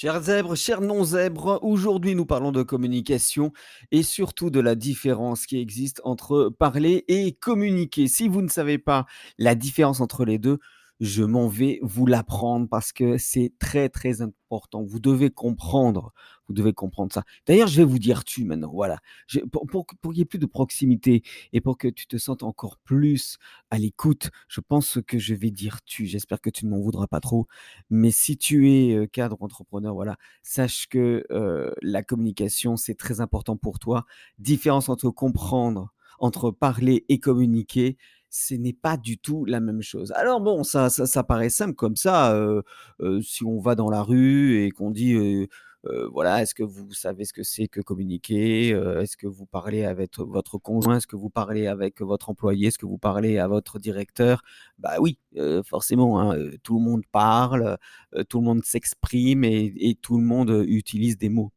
Chers zèbres, chers non-zèbres, aujourd'hui nous parlons de communication et surtout de la différence qui existe entre parler et communiquer. Si vous ne savez pas la différence entre les deux, je m'en vais vous l'apprendre parce que c'est très très important. Vous devez comprendre, vous devez comprendre ça. D'ailleurs, je vais vous dire tu maintenant, voilà. pour, pour, qu'il n'y ait plus de proximité et pour que tu te sentes encore plus à l'écoute, je pense que je vais dire tu. J'espère que tu ne m'en voudras pas trop. Mais si tu es euh, cadre entrepreneur, voilà, sache que euh, la communication, c'est très important pour toi. Différence entre comprendre, entre parler et communiquer ce n'est pas du tout la même chose. Alors bon, ça, ça, paraît simple comme ça. si on va dans la rue et qu'on dit, voilà, est-ce que vous savez ce que c'est que communiquer Est-ce que vous parlez avec votre conjoint Est-ce que vous parlez avec votre employé Est-ce que vous parlez à votre directeur? Bah oui, forcément, hein, tout le monde parle, tout le monde s'exprime et, et, tout le monde utilise des mots.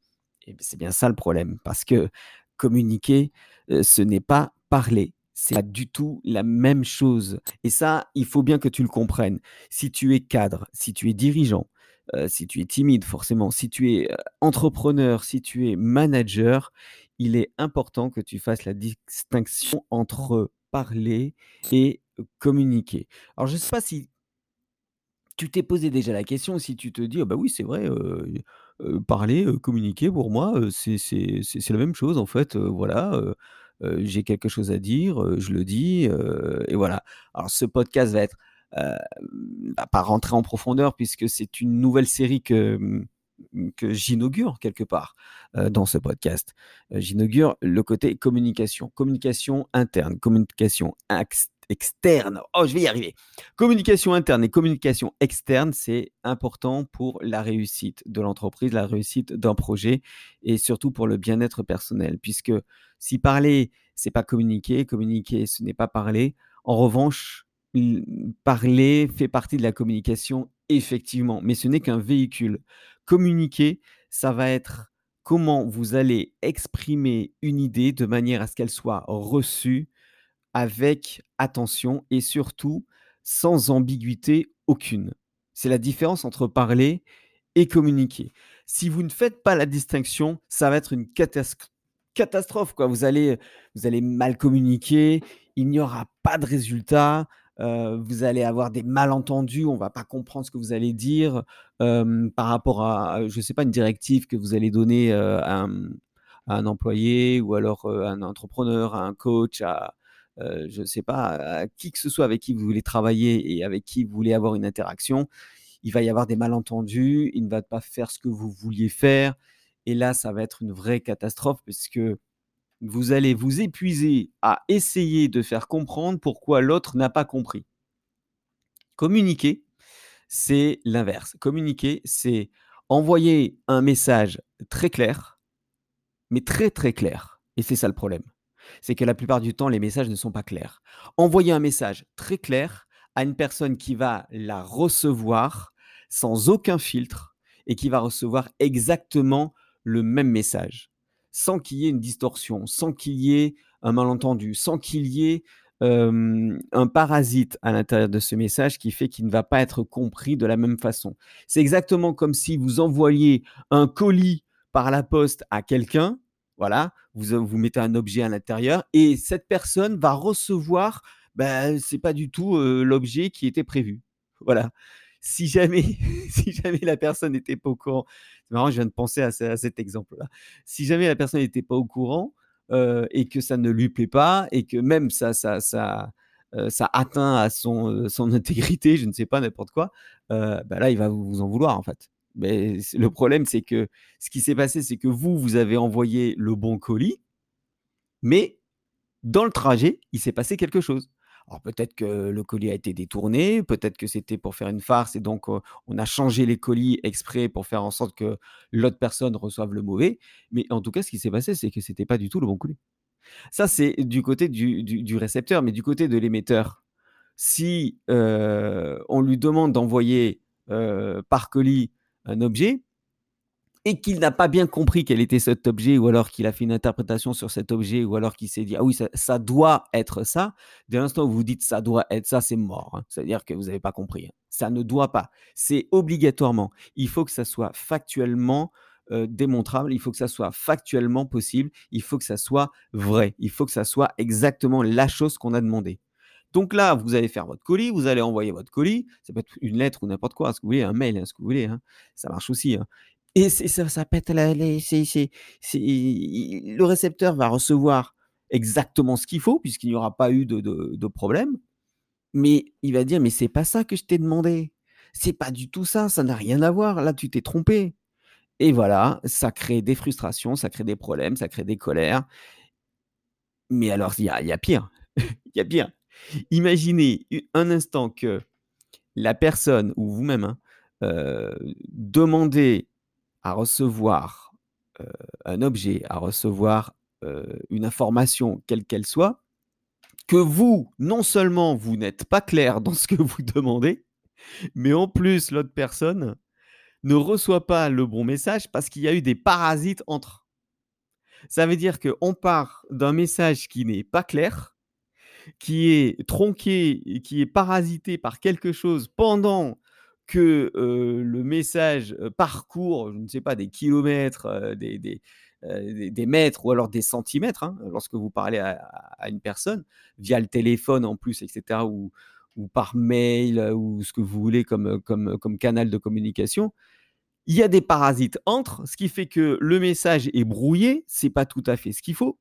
Et c'est bien ça le problème, parce que communiquer, ce n'est pas parler c'est pas du tout la même chose. Et ça, il faut bien que tu le comprennes. Si tu es cadre, si tu es dirigeant, euh, si tu es timide, forcément, si tu es euh, entrepreneur, si tu es manager, il est important que tu fasses la distinction entre parler et communiquer. Alors, je ne sais pas si tu t'es posé déjà la question, si tu te dis, «Ah bah oui, c'est vrai, euh, parler, communiquer, pour moi, c'est la même chose, en fait, voilà, j'ai quelque chose à dire, je le dis, et voilà. Alors ce podcast va être pas rentrer en profondeur puisque c'est une nouvelle série que mmh, que j'inaugure quelque part dans ce podcast. j'inaugure le côté communication, communication interne, communication externe. Oh, je vais y arriver. Communication interne et communication externe, c'est important pour la réussite de l'entreprise, la réussite d'un projet et surtout pour le bien-être personnel. Puisque si parler, c'est pas communiquer, communiquer, ce n'est pas parler. En revanche, parler fait partie de la communication, effectivement, mais ce n'est qu'un véhicule. Communiquer, ça va être comment vous allez exprimer une idée de manière à ce qu'elle soit reçue avec attention et surtout sans ambiguïté aucune. C'est la différence entre parler et communiquer. Si vous ne faites pas la distinction, ça va être une catastrophe. Quoi. Vous, allez, vous allez mal communiquer, il n'y aura pas de résultat, euh, vous allez avoir des malentendus, on ne va pas comprendre ce que vous allez dire euh, par rapport à, je ne sais pas, une directive que vous allez donner euh, à, un, employé ou alors à un entrepreneur, à un coach, à, euh, je ne sais pas, à qui que ce soit avec qui vous voulez travailler et avec qui vous voulez avoir une interaction, il va y avoir des malentendus, il ne va pas faire ce que vous vouliez faire. Et là, ça va être une vraie catastrophe puisque vous allez vous épuiser à essayer de faire comprendre pourquoi l'autre n'a pas compris. Communiquer, c'est l'inverse. Communiquer, c'est envoyer un message très clair, mais très très clair. Et c'est ça le problème c'est que la plupart du temps, les messages ne sont pas clairs. Envoyer un message très clair à une personne qui va la recevoir sans aucun filtre et qui va recevoir exactement le même message, sans qu'il y ait une distorsion, sans qu'il y ait un malentendu, sans qu'il y ait un parasite à l'intérieur de ce message qui fait qu'il ne va pas être compris de la même façon. C'est exactement comme si vous envoyiez un colis par la poste à quelqu'un voilà, vous, vous mettez un objet à l'intérieur et cette personne va recevoir, ben, c'est pas du tout l'objet qui était prévu. Voilà. Si jamais, si jamais la personne n'était pas au courant, c'est marrant, je viens de penser à, cet exemple-là. Si jamais la personne n'était pas au courant et que ça ne lui plaît pas et que même ça, ça, ça, ça atteint à son, son intégrité, je ne sais pas, n'importe quoi, ben là, il va vous en vouloir en fait. Mais le problème, c'est que ce qui s'est passé, c'est que vous, vous avez envoyé le bon colis, mais dans le trajet, il s'est passé quelque chose. Alors peut-être que le colis a été détourné, peut-être que c'était pour faire une farce et donc on a changé les colis exprès pour faire en sorte que l'autre personne reçoive le mauvais. Mais en tout cas, ce qui s'est passé, c'est que ce n'était pas du tout le bon colis. Ça, c'est du côté du, récepteur, mais du côté de l'émetteur, si on lui demande d'envoyer par colis un objet, et qu'il n'a pas bien compris quel était cet objet, ou alors qu'il a fait une interprétation sur cet objet, ou alors qu'il s'est dit ah oui, ça, doit être ça, dès l'instant où vous dites ça doit être ça, c'est mort. Hein. C'est-à-dire que vous n'avez pas compris. Hein. Ça ne doit pas. C'est obligatoirement. Il faut que ça soit factuellement euh, démontrable, il faut que ça soit factuellement possible, il faut que ça soit vrai, il faut que ça soit exactement la chose qu'on a demandé. Donc là, vous allez faire votre colis, vous allez envoyer votre colis, ça peut être une lettre ou n'importe quoi, ce que vous voulez, un mail, ce que vous voulez, ça marche aussi. Et ça, pète la, le récepteur va recevoir exactement ce qu'il faut, puisqu'il n'y aura pas eu de, problème. Mais il va dire, mais c'est pas ça que je t'ai demandé. C'est pas du tout ça, ça n'a rien à voir. Là, tu t'es trompé. Et voilà, ça crée des frustrations, ça crée des problèmes, ça crée des colères. Mais alors, il y a pire. Il y a pire. Imaginez un instant que la personne, ou vous-même, hein, euh, demandez à recevoir un objet, à recevoir une information, quelle qu'elle soit, que vous, non seulement vous n'êtes pas clair dans ce que vous demandez, mais en plus l'autre personne ne reçoit pas le bon message parce qu'il y a eu des parasites entre. Ça veut dire qu'on part d'un message qui n'est pas clair, qui est tronqué, qui est parasité par quelque chose pendant que le message parcourt, je ne sais pas, des kilomètres, des, des, mètres ou alors des centimètres, hein, lorsque vous parlez à, une personne, via le téléphone en plus, etc., ou, ou par mail, ou ce que vous voulez comme, comme, comme canal de communication, il y a des parasites entre, ce qui fait que le message est brouillé, c'est pas tout à fait ce qu'il faut.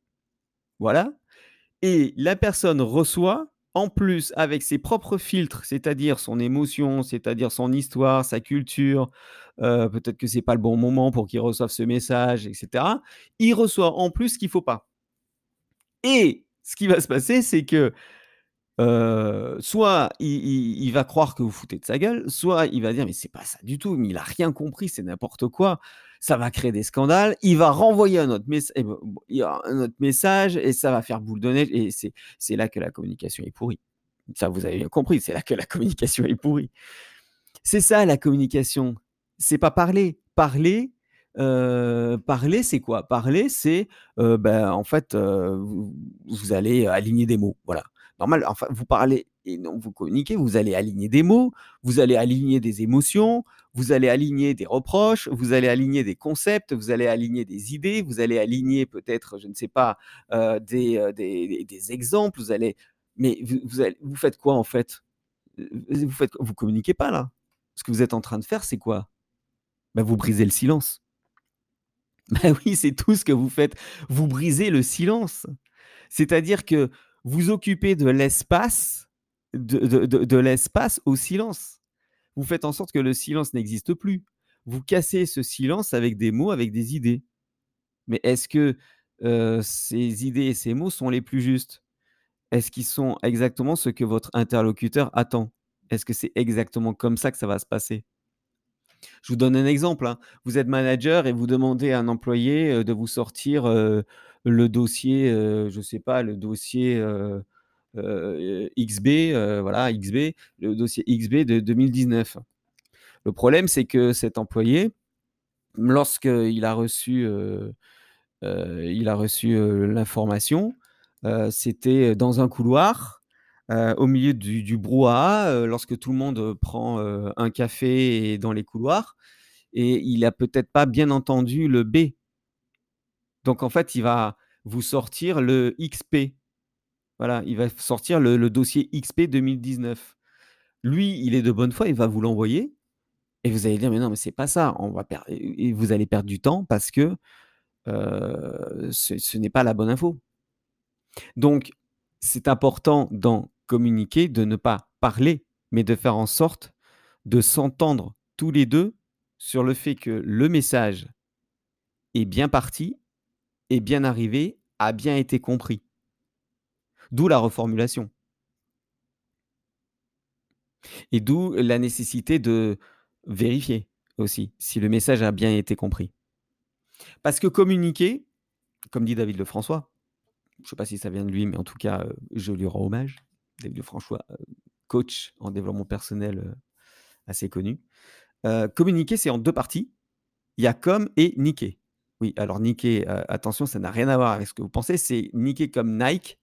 Voilà. Et la personne reçoit en plus avec ses propres filtres, c'est-à-dire son émotion, c'est-à-dire son histoire, sa culture, euh, peut-être que c'est pas le bon moment pour qu'il reçoive ce message, etc. Il reçoit en plus ce qu'il faut pas. Et ce qui va se passer, c'est que euh, soit il, va croire que vous foutez de sa gueule, soit il va dire mais c'est pas ça du tout, mais il a rien compris, c'est n'importe quoi. Ça va créer des scandales. Il va renvoyer un autre, eh ben, un autre message et ça va faire boule de neige. Et c'est là que la communication est pourrie. Ça, vous avez bien compris, c'est là que la communication est pourrie. C'est ça la communication. C'est pas parler. Parler, euh, parler, c'est quoi? Parler, c'est euh, ben, en fait, vous, vous, allez aligner des mots. Voilà normal, enfin, vous parlez et non, vous communiquez, vous allez aligner des mots, vous allez aligner des émotions, vous allez aligner des reproches, vous allez aligner des concepts, vous allez aligner des idées, vous allez aligner peut-être, je ne sais pas, euh, euh, des, des, exemples, vous allez... Mais vous, vous, faites quoi en fait? Vous, faites, vous communiquez pas là? Ce que vous êtes en train de faire, c'est quoi? Ben, Vous brisez le silence. Ben oui, c'est tout ce que vous faites. Vous brisez le silence. C'est-à-dire que vous occupez de l'espace, de, l'espace au silence. Vous faites en sorte que le silence n'existe plus. Vous cassez ce silence avec des mots, avec des idées. Mais est-ce que euh, ces idées et ces mots sont les plus justes? Est-ce qu'ils sont exactement ce que votre interlocuteur attend? Est-ce que c'est exactement comme ça que ça va se passer? Je vous donne un exemple. Hein. Vous êtes manager et vous demandez à un employé euh, de vous sortir euh, le dossier, je ne sais pas, le dossier XB, voilà, XB, le dossier XB de 2019. Le problème, c'est que cet employé, lorsqu'il a reçu, il a reçu l'information, c'était dans un couloir, au milieu du, du brouhaha, lorsque tout le monde prend un café dans les couloirs, et il a peut-être pas bien entendu le B donc, en fait, il va vous sortir le XP. Voilà, il va sortir le, dossier XP 2019. Lui, il est de bonne foi, il va vous l'envoyer. Et vous allez dire, mais non, mais c'est pas ça. Vous allez perdre du temps parce que euh, ce, n'est pas la bonne info. Donc, c'est important d'en communiquer, de ne pas parler, mais de faire en sorte de s'entendre tous les deux sur le fait que le message est bien parti est bien arrivé, a bien été compris. D'où la reformulation. Et d'où la nécessité de vérifier aussi si le message a bien été compris. Parce que communiquer, comme dit David Lefrançois, je ne sais pas si ça vient de lui, mais en tout cas, euh, je lui rends hommage. David Lefrançois, euh, coach en développement personnel euh, assez connu. communiquer, c'est en deux parties. il y a comme et niquer. Oui, alors euh, attention, ça n'a rien à voir avec ce que vous pensez. C'est niquer comme Nike.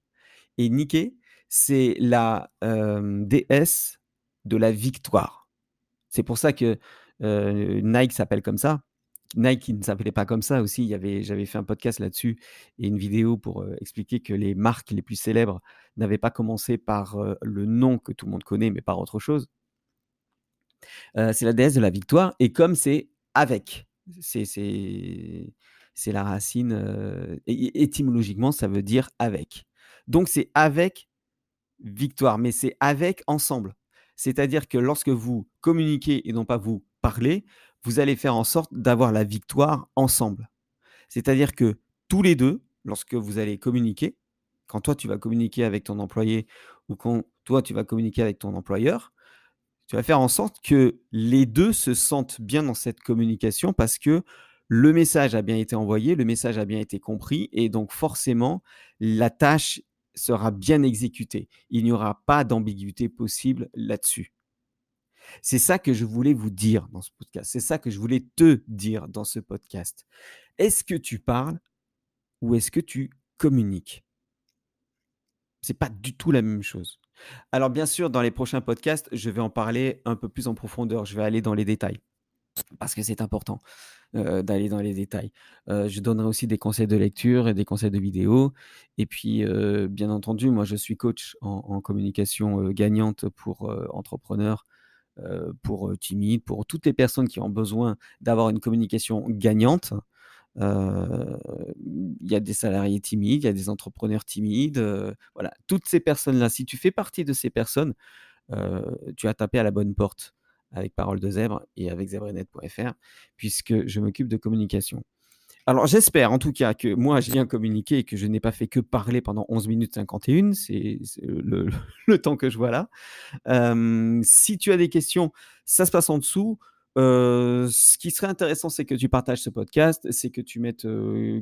Et niquer, c'est la déesse de la victoire. C'est pour ça que Nike s'appelle comme ça. Nike ne s'appelait pas comme ça aussi. J'avais fait un podcast là-dessus et une vidéo pour expliquer que les marques les plus célèbres n'avaient pas commencé par le nom que tout le monde connaît, mais par autre chose. c'est la déesse de la victoire. Et comme c'est avec, c'est la racine, étymologiquement, ça veut dire avec. Donc c'est avec victoire, mais c'est avec ensemble. C'est-à-dire que lorsque vous communiquez et non pas vous parlez, vous allez faire en sorte d'avoir la victoire ensemble. C'est-à-dire que tous les deux, lorsque vous allez communiquer, quand toi tu vas communiquer avec ton employé ou quand toi tu vas communiquer avec ton employeur, tu vas faire en sorte que les deux se sentent bien dans cette communication parce que le message a bien été envoyé, le message a bien été compris et donc forcément la tâche sera bien exécutée. Il n'y aura pas d'ambiguïté possible là-dessus. C'est ça que je voulais vous dire dans ce podcast. C'est ça que je voulais te dire dans ce podcast. Est-ce que tu parles ou est-ce que tu communiques? C'est pas du tout la même chose. Alors bien sûr, dans les prochains podcasts, je vais en parler un peu plus en profondeur. Je vais aller dans les détails parce que c'est important euh, d'aller dans les détails. Euh, je donnerai aussi des conseils de lecture et des conseils de vidéo. Et puis, euh, bien entendu, moi, je suis coach en communication gagnante pour entrepreneurs pour euh, Timide, pour toutes les personnes qui ont besoin d'avoir une communication gagnante. Il y a des salariés timides, il y a des entrepreneurs timides. voilà, toutes ces personnes-là, si tu fais partie de ces personnes, tu as tapé à la bonne porte avec Parole de Zèbre et avec zebrenet.fr, puisque je m'occupe de communication. Alors j'espère en tout cas que moi j'ai bien communiqué et que je n'ai pas fait que parler pendant 11 minutes 51, c'est le, temps que je vois là. si tu as des questions, ça se passe en dessous. Ce qui serait intéressant, c'est que tu partages ce podcast, c'est que tu mettes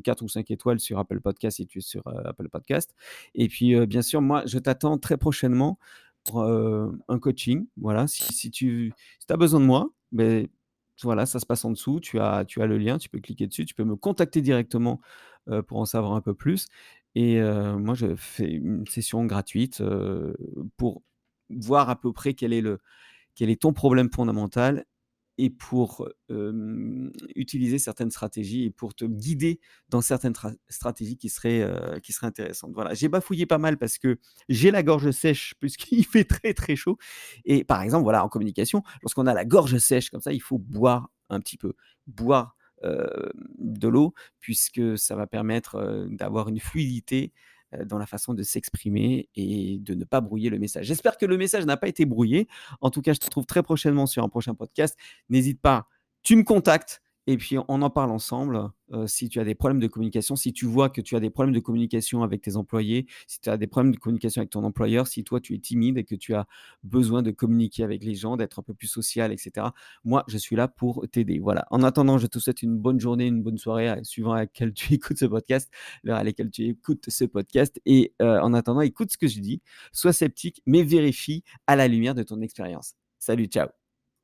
4 ou 5 étoiles sur Apple Podcast si tu es sur Apple Podcast. Et puis, bien sûr, moi, je t'attends très prochainement pour un coaching. Voilà, si, tu as besoin de moi, ben, voilà, ça se passe en dessous. Tu as, tu as le lien, tu peux cliquer dessus, tu peux me contacter directement pour en savoir un peu plus. Et moi, je fais une session gratuite pour voir à peu près quel est, le, quel est ton problème fondamental et pour utiliser certaines stratégies et pour te guider dans certaines stratégies qui seraient, qui intéressantes. Voilà, j'ai bafouillé pas mal parce que j'ai la gorge sèche puisqu'il fait très très chaud. Et par exemple, voilà, en communication, lorsqu'on a la gorge sèche comme ça, il faut boire un petit peu, boire de l'eau puisque ça va permettre d'avoir une fluidité dans la façon de s'exprimer et de ne pas brouiller le message. J'espère que le message n'a pas été brouillé. En tout cas, je te retrouve très prochainement sur un prochain podcast. N'hésite pas, tu me contactes et puis on en parle ensemble. Euh, si tu as des problèmes de communication, si tu vois que tu as des problèmes de communication avec tes employés, si tu as des problèmes de communication avec ton employeur, si toi tu es timide et que tu as besoin de communiquer avec les gens, d'être un peu plus social, etc. Moi, je suis là pour t'aider. Voilà. En attendant, je te souhaite une bonne journée, une bonne soirée, suivant à laquelle tu écoutes ce podcast, l'heure laquelle tu écoutes ce podcast. Et euh, en attendant, écoute ce que je dis, sois sceptique, mais vérifie à la lumière de ton expérience. Salut, ciao.